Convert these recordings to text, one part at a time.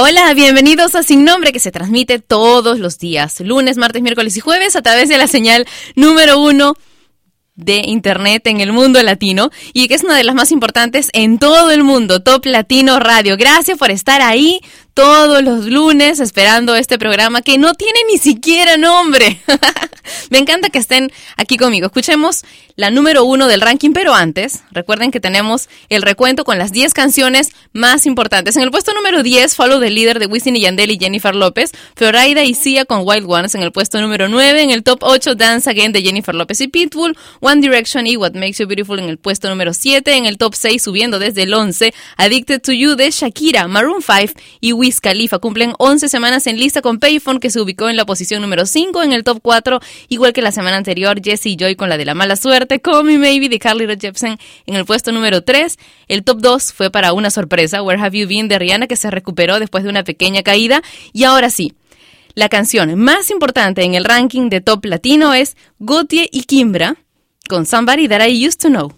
Hola, bienvenidos a Sin Nombre que se transmite todos los días, lunes, martes, miércoles y jueves a través de la señal número uno de Internet en el mundo latino y que es una de las más importantes en todo el mundo, Top Latino Radio. Gracias por estar ahí todos los lunes esperando este programa que no tiene ni siquiera nombre. Me encanta que estén aquí conmigo. Escuchemos la número uno del ranking, pero antes, recuerden que tenemos el recuento con las 10 canciones más importantes. En el puesto número 10, Follow the Leader de Wisin y Yandel y Jennifer López, Florida y Sia con Wild Ones en el puesto número 9, en el top 8, Dance Again de Jennifer López y Pitbull, One Direction y What Makes You Beautiful en el puesto número 7, en el top 6, subiendo desde el 11, Addicted to You de Shakira, Maroon 5 y Wisin Wiz cumplen 11 semanas en lista con Payphone, que se ubicó en la posición número 5 en el top 4, igual que la semana anterior, Jessie Joy con la de la mala suerte, Call Me Maybe de Carly Rae en el puesto número 3. El top 2 fue para una sorpresa, Where Have You Been de Rihanna, que se recuperó después de una pequeña caída. Y ahora sí, la canción más importante en el ranking de top latino es Gautier y Kimbra con Somebody That I Used to Know.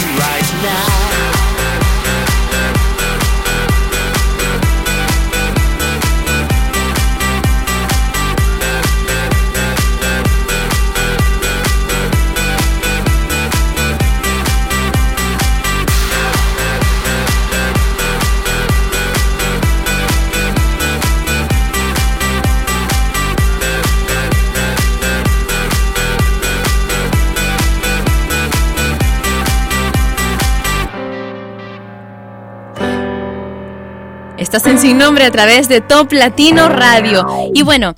Estás en Sin Nombre a través de Top Latino Radio. Y bueno,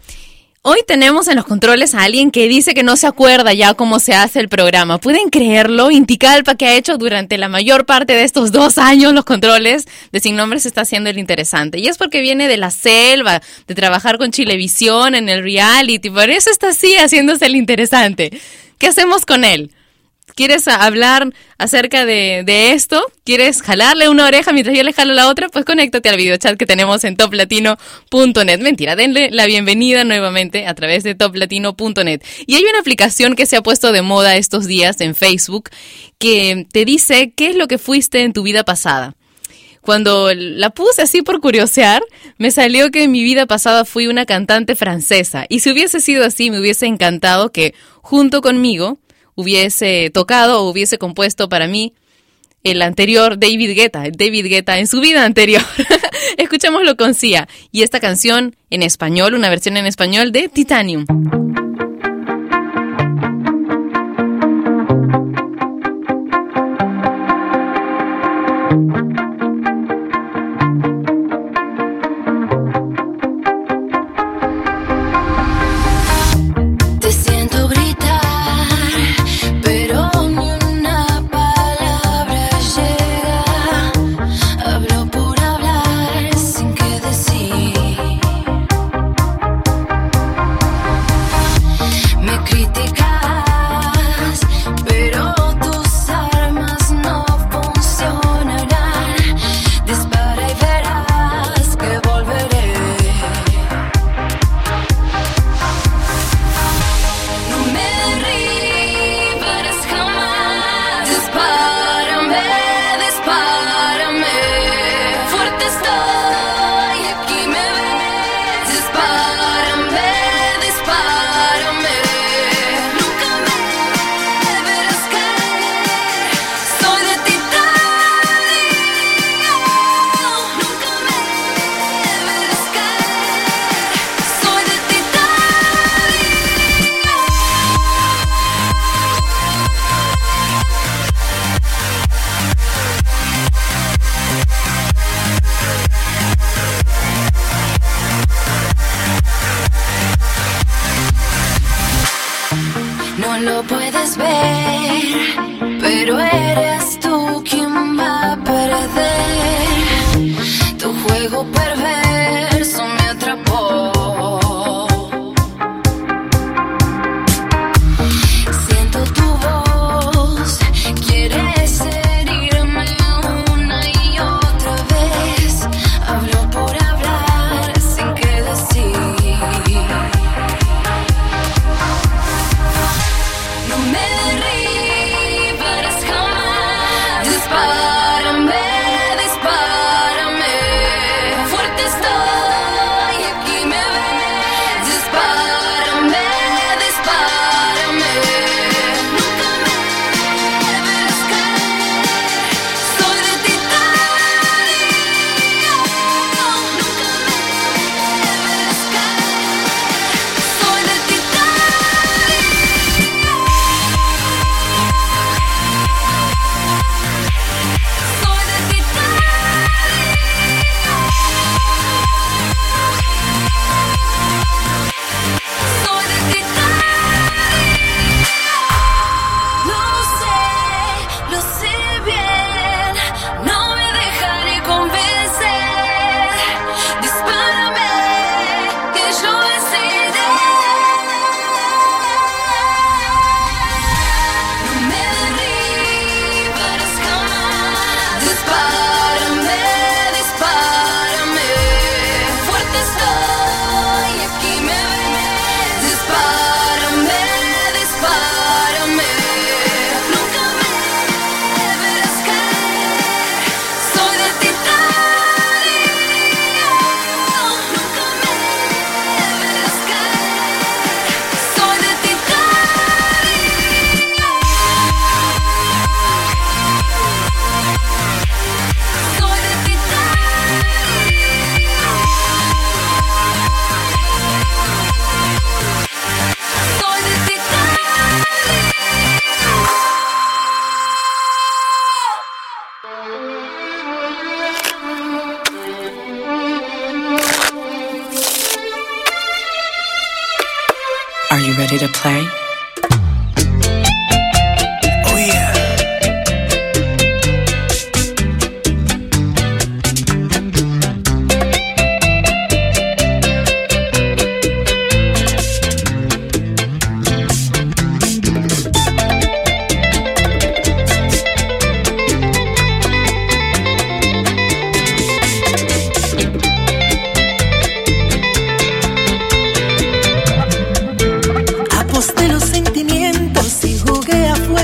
hoy tenemos en los controles a alguien que dice que no se acuerda ya cómo se hace el programa. ¿Pueden creerlo? Inticalpa que ha hecho durante la mayor parte de estos dos años los controles de Sin Nombre se está haciendo el interesante. Y es porque viene de la selva, de trabajar con Chilevisión en el reality. Por eso está así haciéndose el interesante. ¿Qué hacemos con él? ¿Quieres hablar acerca de, de esto? ¿Quieres jalarle una oreja mientras yo le jalo la otra? Pues conéctate al videochat que tenemos en toplatino.net. Mentira, denle la bienvenida nuevamente a través de toplatino.net. Y hay una aplicación que se ha puesto de moda estos días en Facebook que te dice qué es lo que fuiste en tu vida pasada. Cuando la puse así por curiosear, me salió que en mi vida pasada fui una cantante francesa. Y si hubiese sido así, me hubiese encantado que junto conmigo hubiese tocado o hubiese compuesto para mí el anterior David Guetta, David Guetta en su vida anterior. Escuchémoslo con Sia y esta canción en español, una versión en español de Titanium.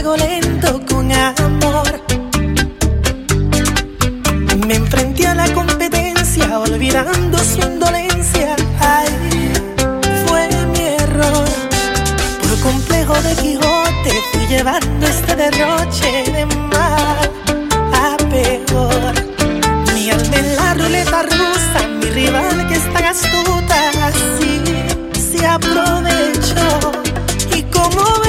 fuego lento con amor. Me enfrenté a la competencia, olvidando su indolencia. Ay, fue mi error. Por complejo de Quijote fui llevando este derroche de mal a peor. Mi alma en la ruleta rusa, mi rival que está astuta, así se aprovechó. Y como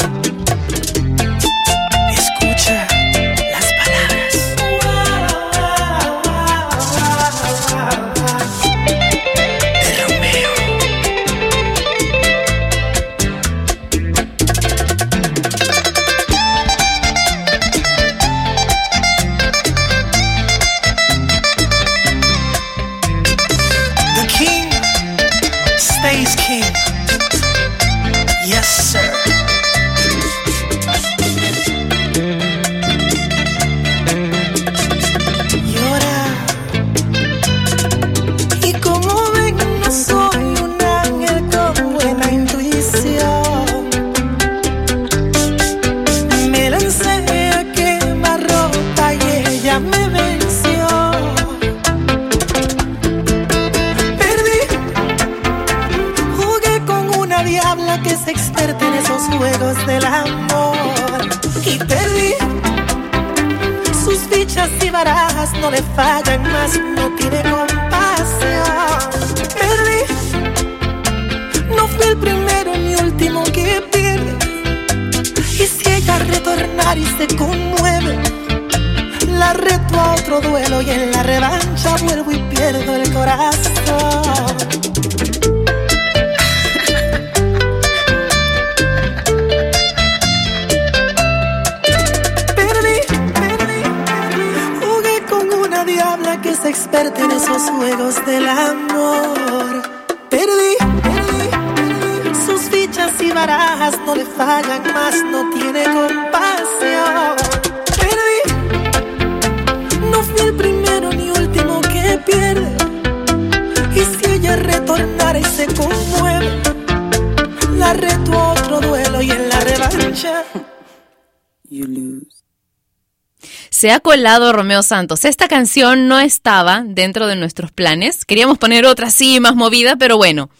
Se ha colado Romeo Santos. Esta canción no estaba dentro de nuestros planes. Queríamos poner otra así, más movida, pero bueno.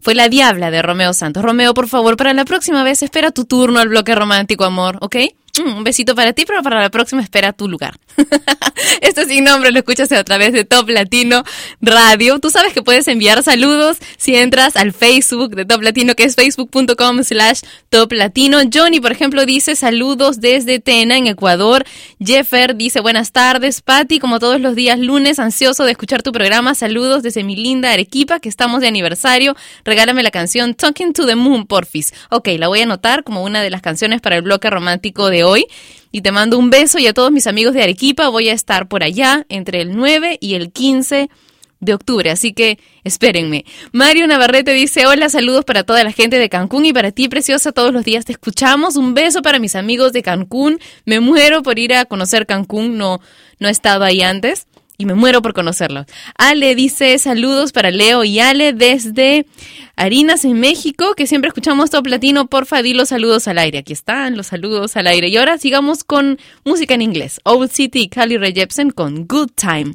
Fue la diabla de Romeo Santos. Romeo, por favor, para la próxima vez espera tu turno al bloque romántico, amor, ¿ok? Mm, un besito para ti, pero para la próxima espera tu lugar. Esto sin nombre lo escuchas a través de Top Latino Radio. Tú sabes que puedes enviar saludos si entras al Facebook de Top Latino, que es facebook.com slash Top Latino. Johnny, por ejemplo, dice saludos desde Tena, en Ecuador. Jeffer dice buenas tardes. Patty, como todos los días lunes, ansioso de escuchar tu programa. Saludos desde mi linda Arequipa, que estamos de aniversario. Regálame la canción Talking to the Moon, porfis. Ok, la voy a anotar como una de las canciones para el bloque romántico de hoy. Y te mando un beso y a todos mis amigos de Arequipa voy a estar por allá entre el 9 y el 15 de octubre, así que espérenme. Mario Navarrete dice, hola, saludos para toda la gente de Cancún y para ti, preciosa, todos los días te escuchamos. Un beso para mis amigos de Cancún. Me muero por ir a conocer Cancún, no, no he estado ahí antes. Y me muero por conocerlos. Ale dice saludos para Leo y Ale desde Harinas en México, que siempre escuchamos Top Latino. Porfa, di los saludos al aire. Aquí están los saludos al aire. Y ahora sigamos con música en inglés. Old City y Carly Rae Jepsen con Good Time.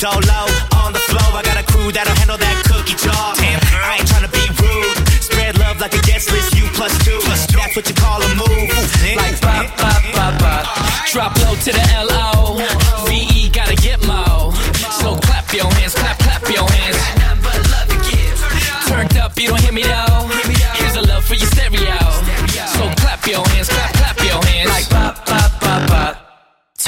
If low on the floor, I got a crew that'll handle that cookie jar. I ain't tryna be rude. Spread love like a guest list, you plus two. That's what you call a move. Like Pop, pop, pop, pop. Drop low to the L-O.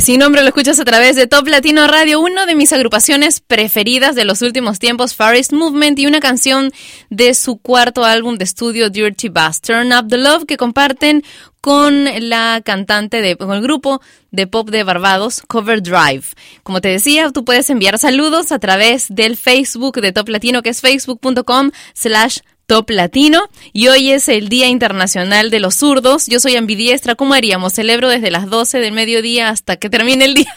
sin nombre, lo escuchas a través de Top Latino Radio, una de mis agrupaciones preferidas de los últimos tiempos, Forest Movement, y una canción de su cuarto álbum de estudio, Dirty Bass, Turn Up the Love, que comparten con la cantante de, con el grupo de pop de Barbados, Cover Drive. Como te decía, tú puedes enviar saludos a través del Facebook de Top Latino, que es facebook.com slash Top Latino y hoy es el Día Internacional de los Zurdos. Yo soy ambidiestra, ¿cómo haríamos? Celebro desde las 12 del mediodía hasta que termine el día.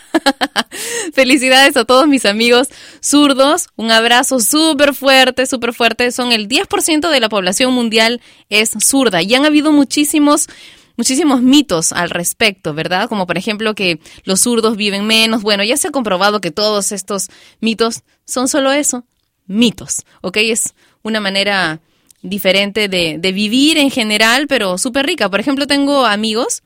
Felicidades a todos mis amigos zurdos. Un abrazo súper fuerte, súper fuerte. Son el 10% de la población mundial es zurda y han habido muchísimos muchísimos mitos al respecto, ¿verdad? Como por ejemplo que los zurdos viven menos. Bueno, ya se ha comprobado que todos estos mitos son solo eso, mitos, ¿ok? Es una manera diferente de, de vivir en general, pero súper rica. Por ejemplo, tengo amigos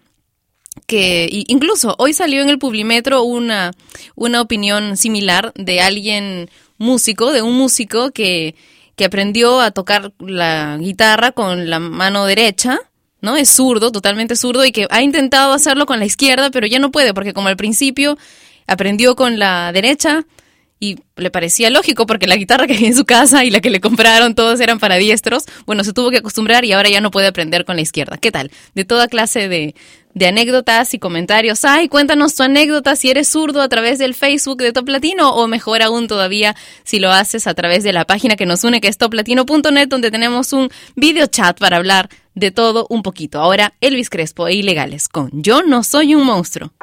que incluso hoy salió en el Publimetro una, una opinión similar de alguien músico, de un músico que, que aprendió a tocar la guitarra con la mano derecha, ¿no? Es zurdo, totalmente zurdo, y que ha intentado hacerlo con la izquierda, pero ya no puede, porque como al principio aprendió con la derecha, y le parecía lógico porque la guitarra que había en su casa y la que le compraron todos eran para diestros. Bueno, se tuvo que acostumbrar y ahora ya no puede aprender con la izquierda. ¿Qué tal? De toda clase de, de anécdotas y comentarios. Ay, cuéntanos tu anécdota si eres zurdo a través del Facebook de Top Latino o mejor aún todavía si lo haces a través de la página que nos une que es toplatino.net donde tenemos un video chat para hablar de todo un poquito. Ahora Elvis Crespo e Ilegales con Yo no soy un monstruo.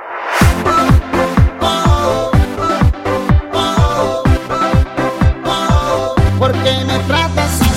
¿Por qué me tratas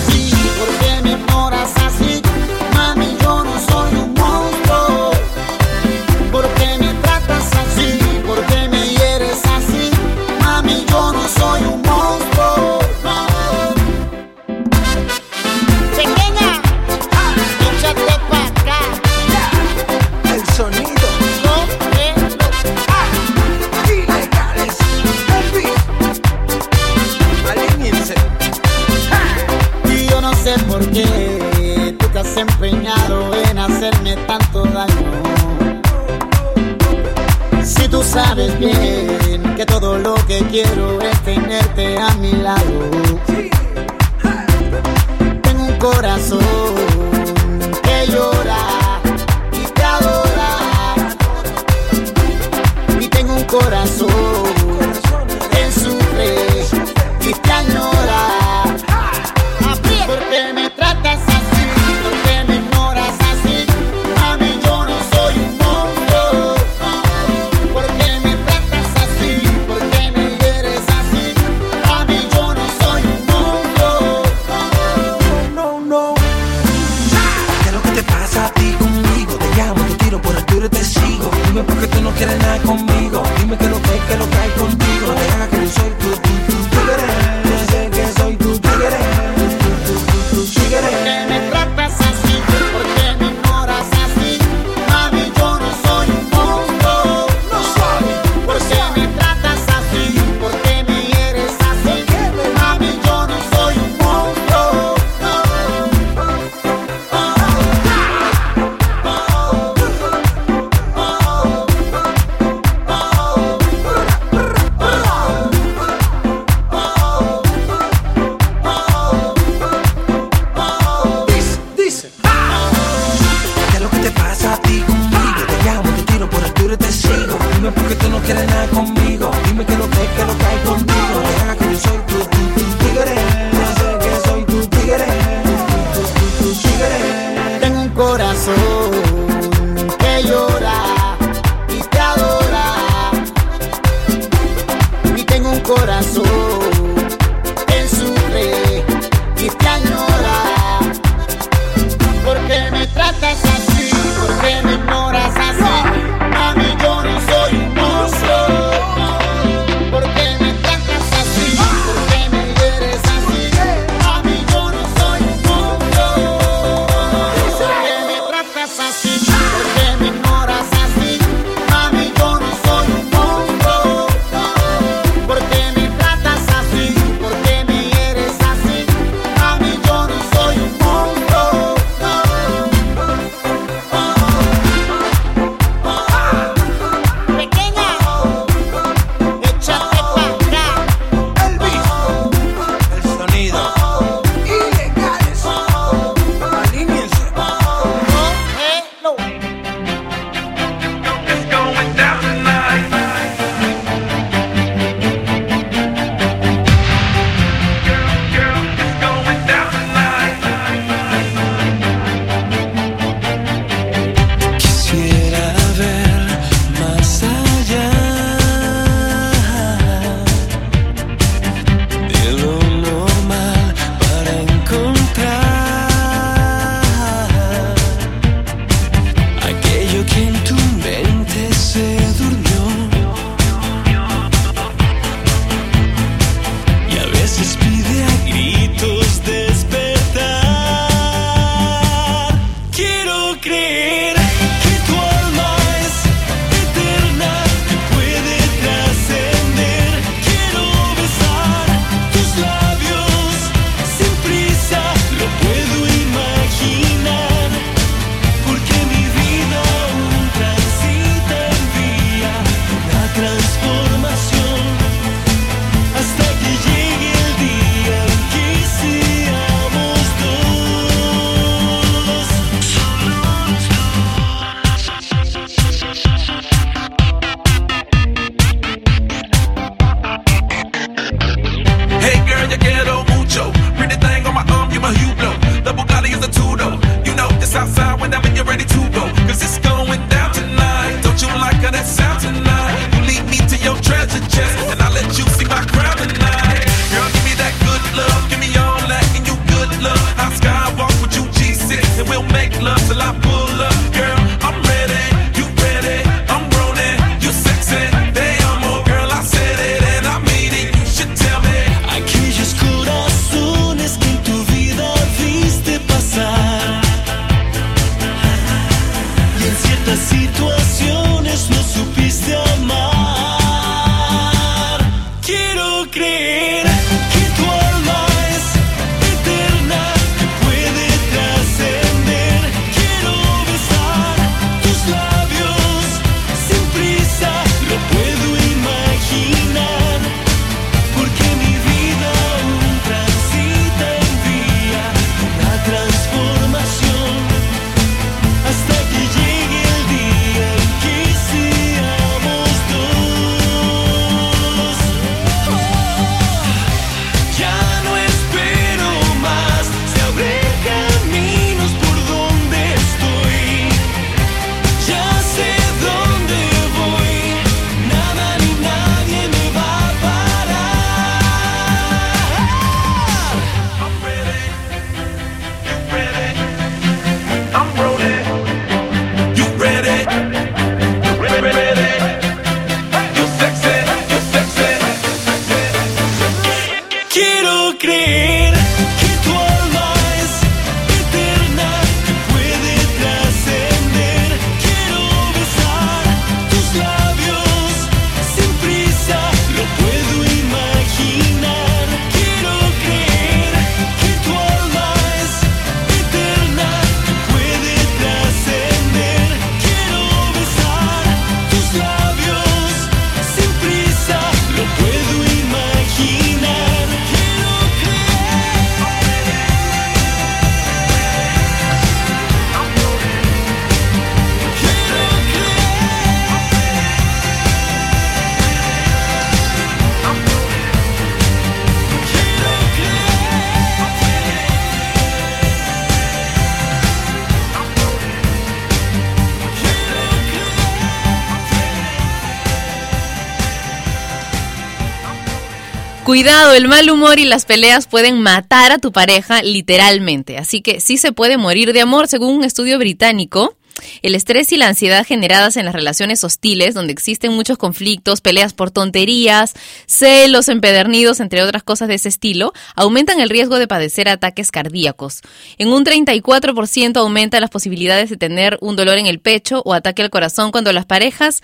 Cuidado, el mal humor y las peleas pueden matar a tu pareja literalmente. Así que sí se puede morir de amor, según un estudio británico. El estrés y la ansiedad generadas en las relaciones hostiles, donde existen muchos conflictos, peleas por tonterías, celos empedernidos, entre otras cosas de ese estilo, aumentan el riesgo de padecer ataques cardíacos. En un 34% aumenta las posibilidades de tener un dolor en el pecho o ataque al corazón cuando las parejas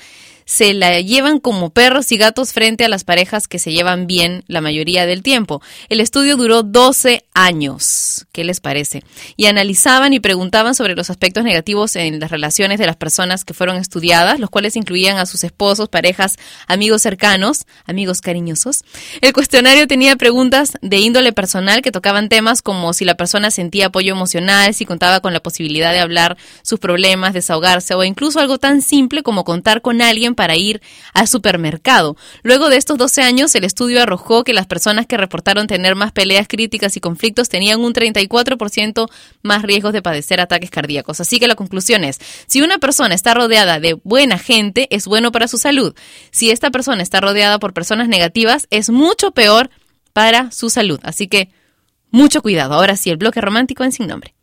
se la llevan como perros y gatos frente a las parejas que se llevan bien la mayoría del tiempo. El estudio duró 12 años. ¿Qué les parece? Y analizaban y preguntaban sobre los aspectos negativos en las relaciones de las personas que fueron estudiadas, los cuales incluían a sus esposos, parejas, amigos cercanos, amigos cariñosos. El cuestionario tenía preguntas de índole personal que tocaban temas como si la persona sentía apoyo emocional, si contaba con la posibilidad de hablar sus problemas, desahogarse o incluso algo tan simple como contar con alguien para ir al supermercado. Luego de estos 12 años, el estudio arrojó que las personas que reportaron tener más peleas críticas y conflictos tenían un 34% más riesgos de padecer ataques cardíacos. Así que la conclusión es, si una persona está rodeada de buena gente, es bueno para su salud. Si esta persona está rodeada por personas negativas, es mucho peor para su salud. Así que mucho cuidado. Ahora sí, el bloque romántico en sin nombre.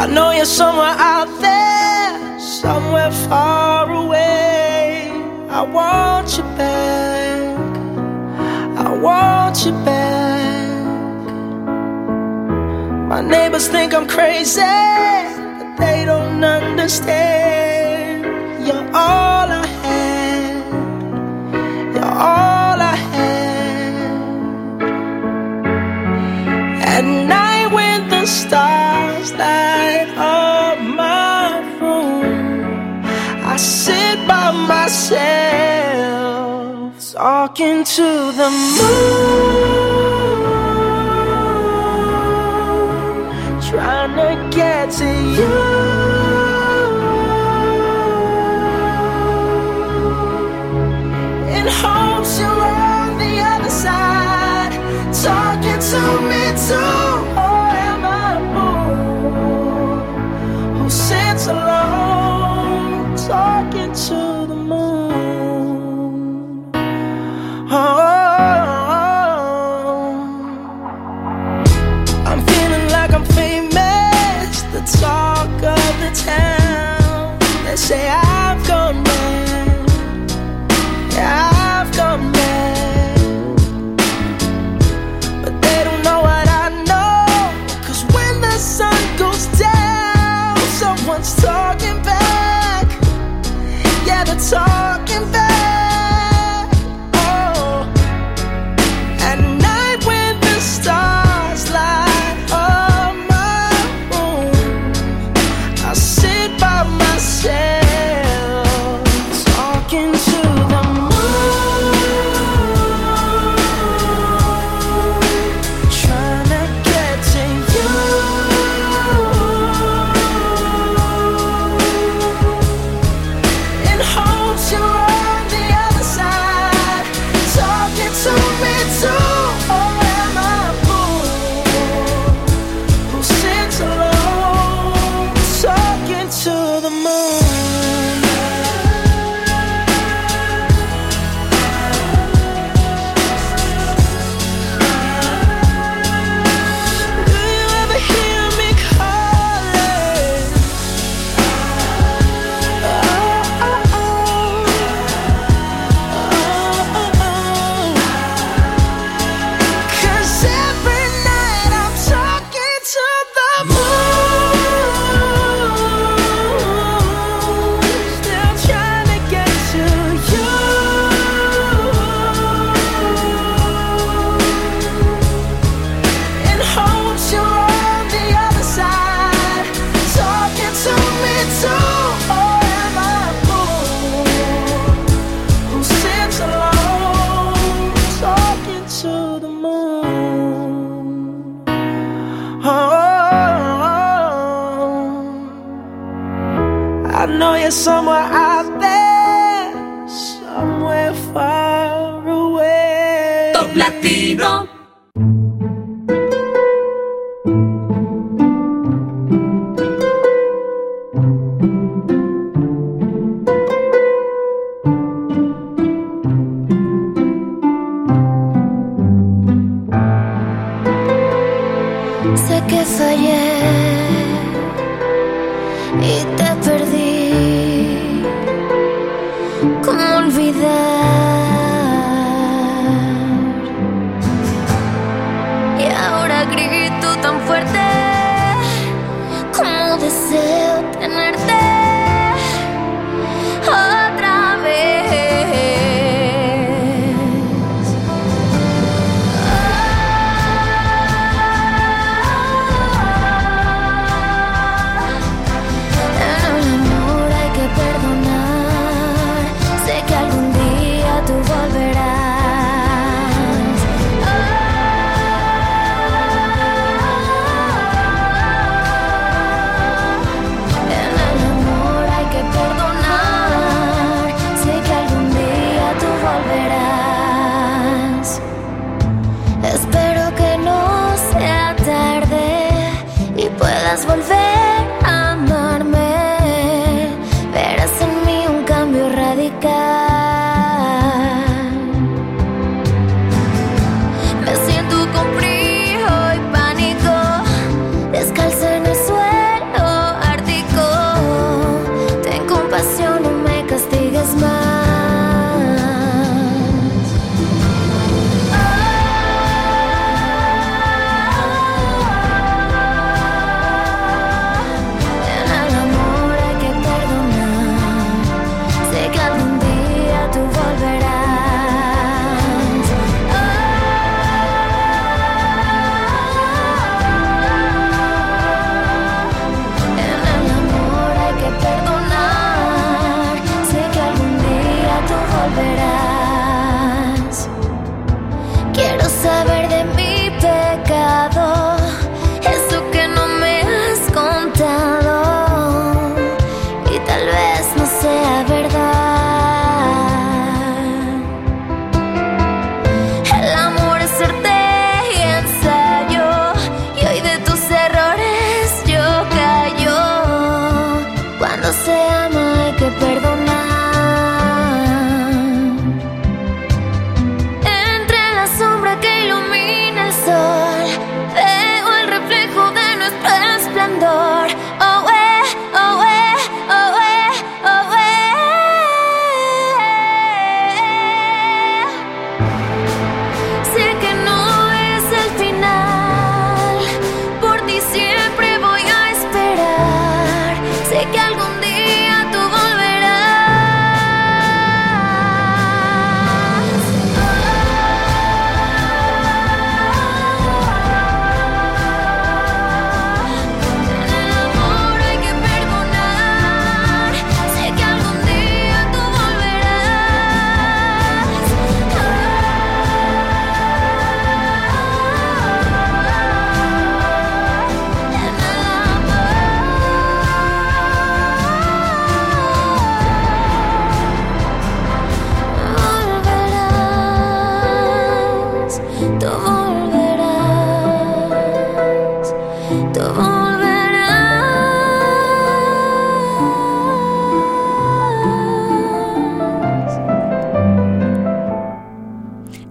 I know you're somewhere out there, somewhere far away. I want you back. I want you back. My neighbors think I'm crazy, but they don't understand. You're all I had. You're all I had. At night when the stars light up my room, I sit by myself talking to the moon, trying to get to you. Hopes you're on the other side, talking to me too.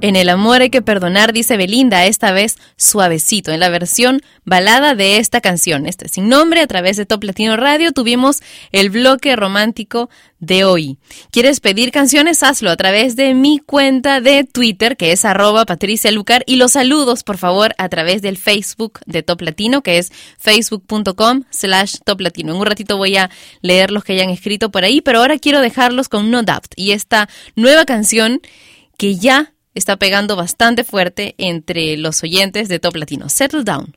En el amor hay que perdonar, dice Belinda, esta vez suavecito, en la versión balada de esta canción. Este sin nombre, a través de Top Latino Radio, tuvimos el bloque romántico de hoy. ¿Quieres pedir canciones? Hazlo a través de mi cuenta de Twitter, que es arroba Patricia Lucar, y los saludos, por favor, a través del Facebook de Top Latino, que es facebook.com slash Top Latino. En un ratito voy a leer los que hayan escrito por ahí, pero ahora quiero dejarlos con No Doubt y esta nueva canción que ya está pegando bastante fuerte entre los oyentes de Top Latino. Settle down.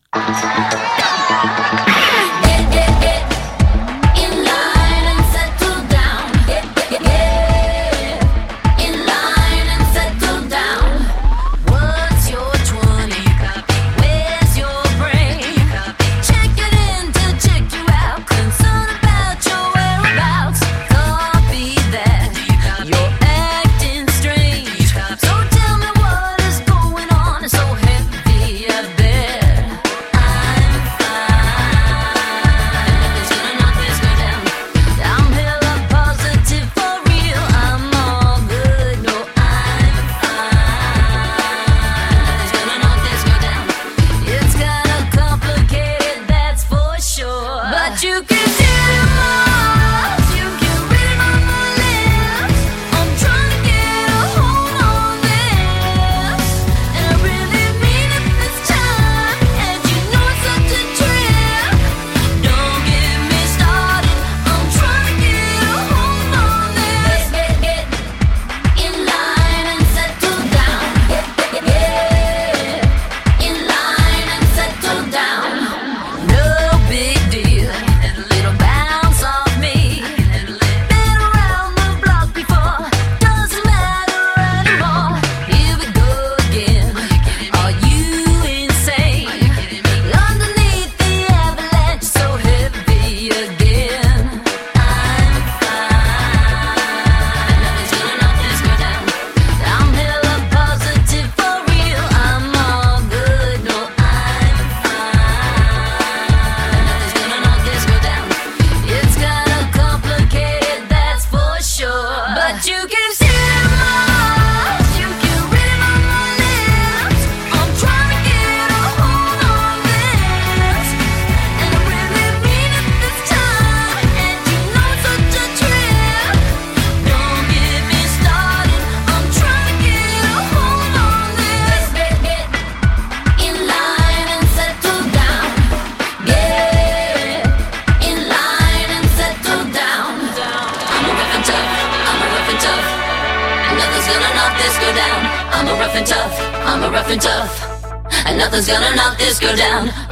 someone's gonna knock this girl down.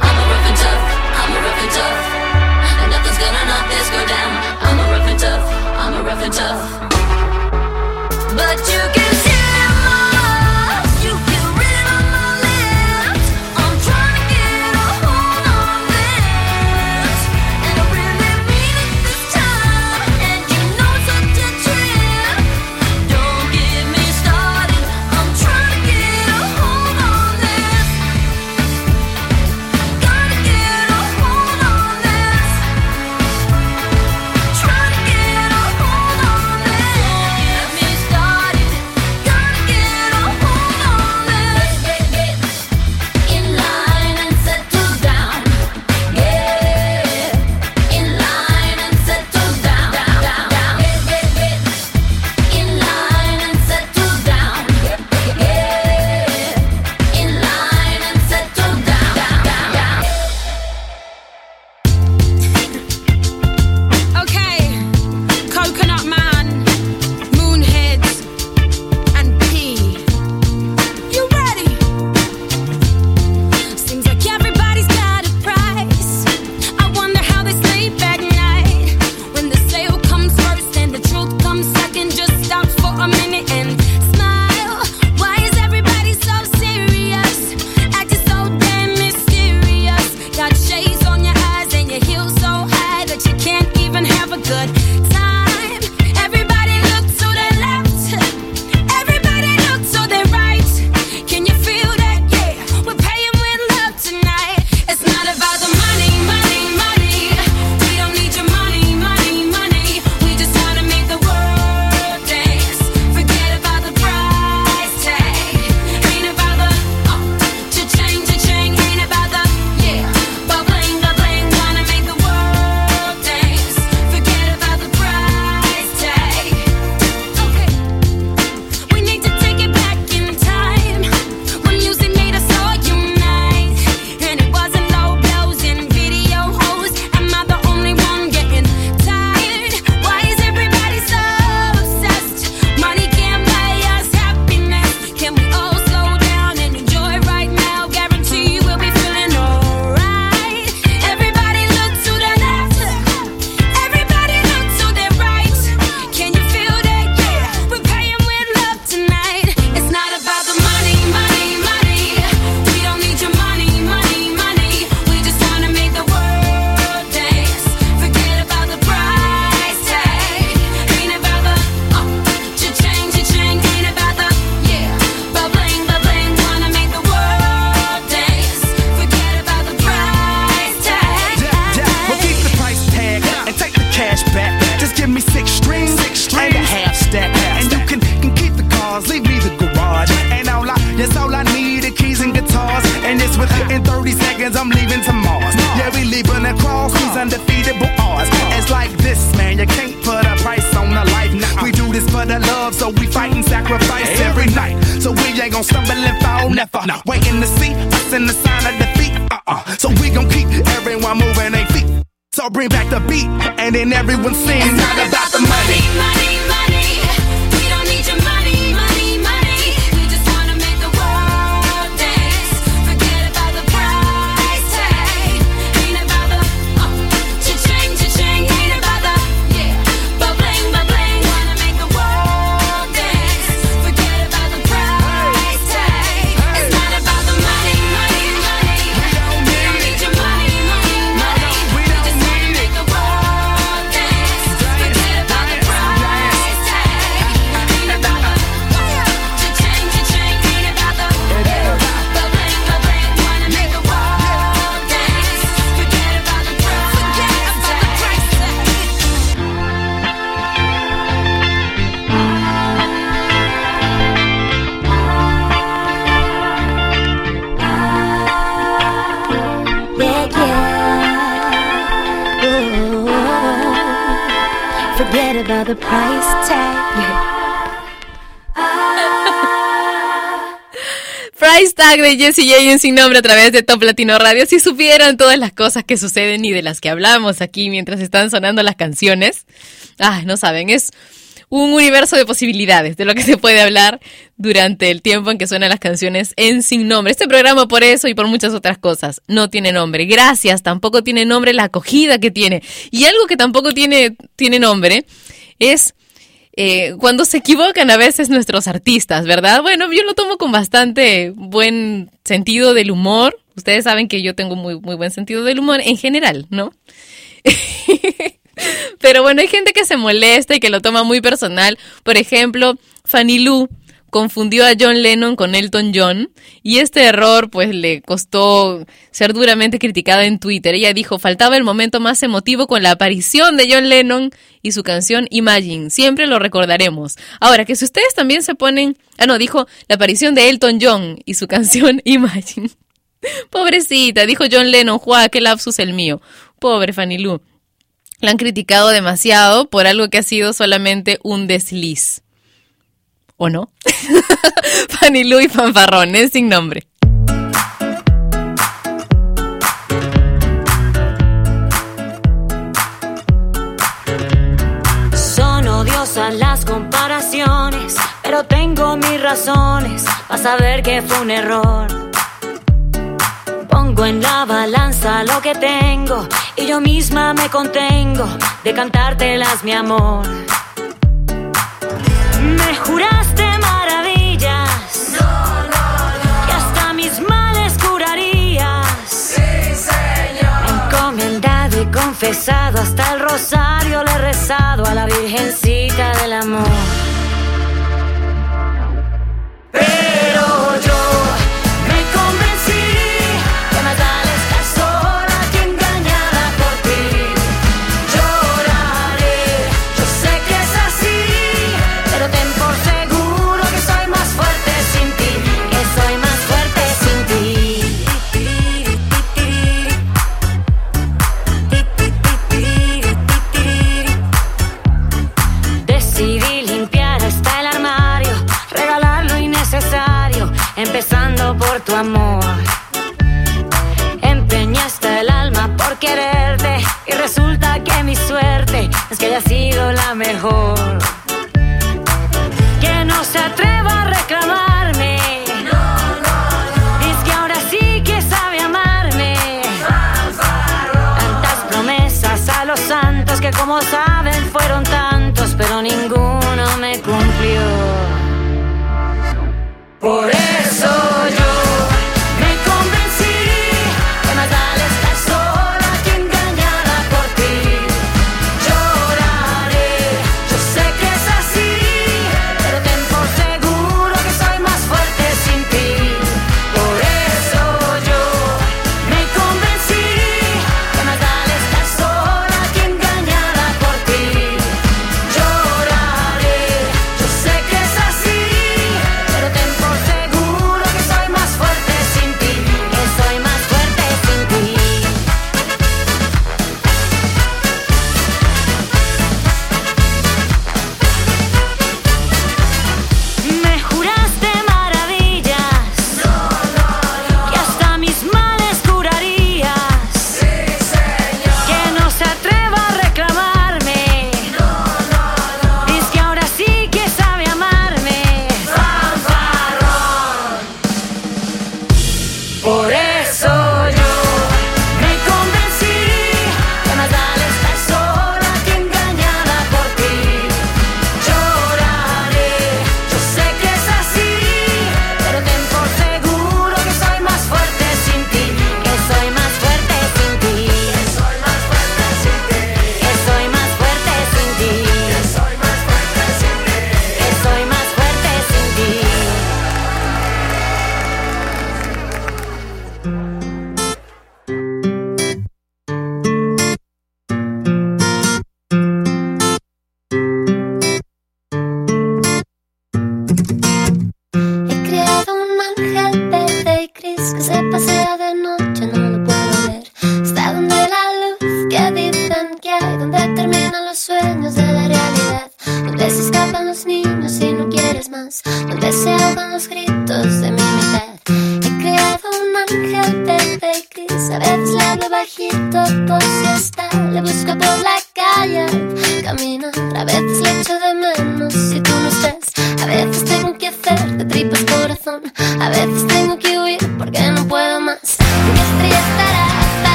the sign of defeat. Uh-uh. So we gon' keep everyone moving their feet. So bring back the beat, and then everyone sings. It's not about the money. money. price tag. Price Tag de Jessie J en Sin Nombre a través de Top Latino Radio. Si supieran todas las cosas que suceden y de las que hablamos aquí mientras están sonando las canciones. Ah, no saben, es un universo de posibilidades de lo que se puede hablar durante el tiempo en que suenan las canciones en Sin Nombre. Este programa por eso y por muchas otras cosas no tiene nombre. Gracias, tampoco tiene nombre la acogida que tiene. Y algo que tampoco tiene, tiene nombre es eh, cuando se equivocan a veces nuestros artistas, ¿verdad? Bueno, yo lo tomo con bastante buen sentido del humor. Ustedes saben que yo tengo muy, muy buen sentido del humor en general, ¿no? Pero bueno, hay gente que se molesta y que lo toma muy personal. Por ejemplo, Fanny Lu confundió a John Lennon con Elton John y este error pues le costó ser duramente criticada en Twitter. Ella dijo, faltaba el momento más emotivo con la aparición de John Lennon y su canción Imagine. Siempre lo recordaremos. Ahora, que si ustedes también se ponen... Ah, no, dijo la aparición de Elton John y su canción Imagine. Pobrecita, dijo John Lennon, ¡Juá, qué lapsus el mío! Pobre Fanny Lu. La han criticado demasiado por algo que ha sido solamente un desliz. ¿O no? Fanny Lu y fanfarrones sin nombre. Son odiosas las comparaciones, pero tengo mis razones para saber que fue un error. Pongo en la balanza lo que tengo y yo misma me contengo de cantártelas, mi amor. Me juraste confesado hasta el rosario le he rezado a la Virgencita del Amor.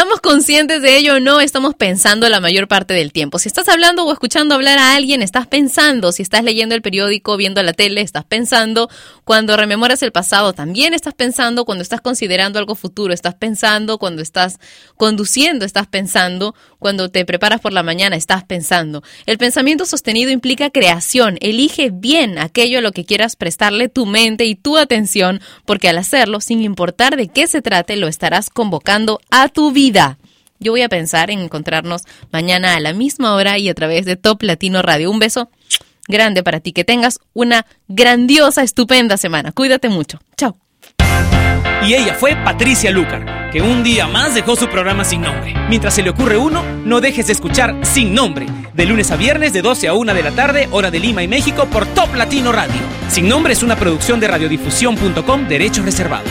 Seamos conscientes de ello o no, estamos pensando la mayor parte del tiempo. Si estás hablando o escuchando hablar a alguien, estás pensando. Si estás leyendo el periódico, viendo la tele, estás pensando. Cuando rememoras el pasado, también estás pensando. Cuando estás considerando algo futuro, estás pensando. Cuando estás conduciendo, estás pensando. Cuando te preparas por la mañana, estás pensando. El pensamiento sostenido implica creación. Elige bien aquello a lo que quieras prestarle tu mente y tu atención, porque al hacerlo, sin importar de qué se trate, lo estarás convocando a tu vida. Yo voy a pensar en encontrarnos mañana a la misma hora y a través de Top Latino Radio. Un beso grande para ti. Que tengas una grandiosa, estupenda semana. Cuídate mucho. Chao. Y ella fue Patricia Lucar, que un día más dejó su programa sin nombre. Mientras se le ocurre uno, no dejes de escuchar Sin Nombre, de lunes a viernes de 12 a 1 de la tarde, hora de Lima y México, por Top Latino Radio. Sin Nombre es una producción de radiodifusión.com, derechos reservados.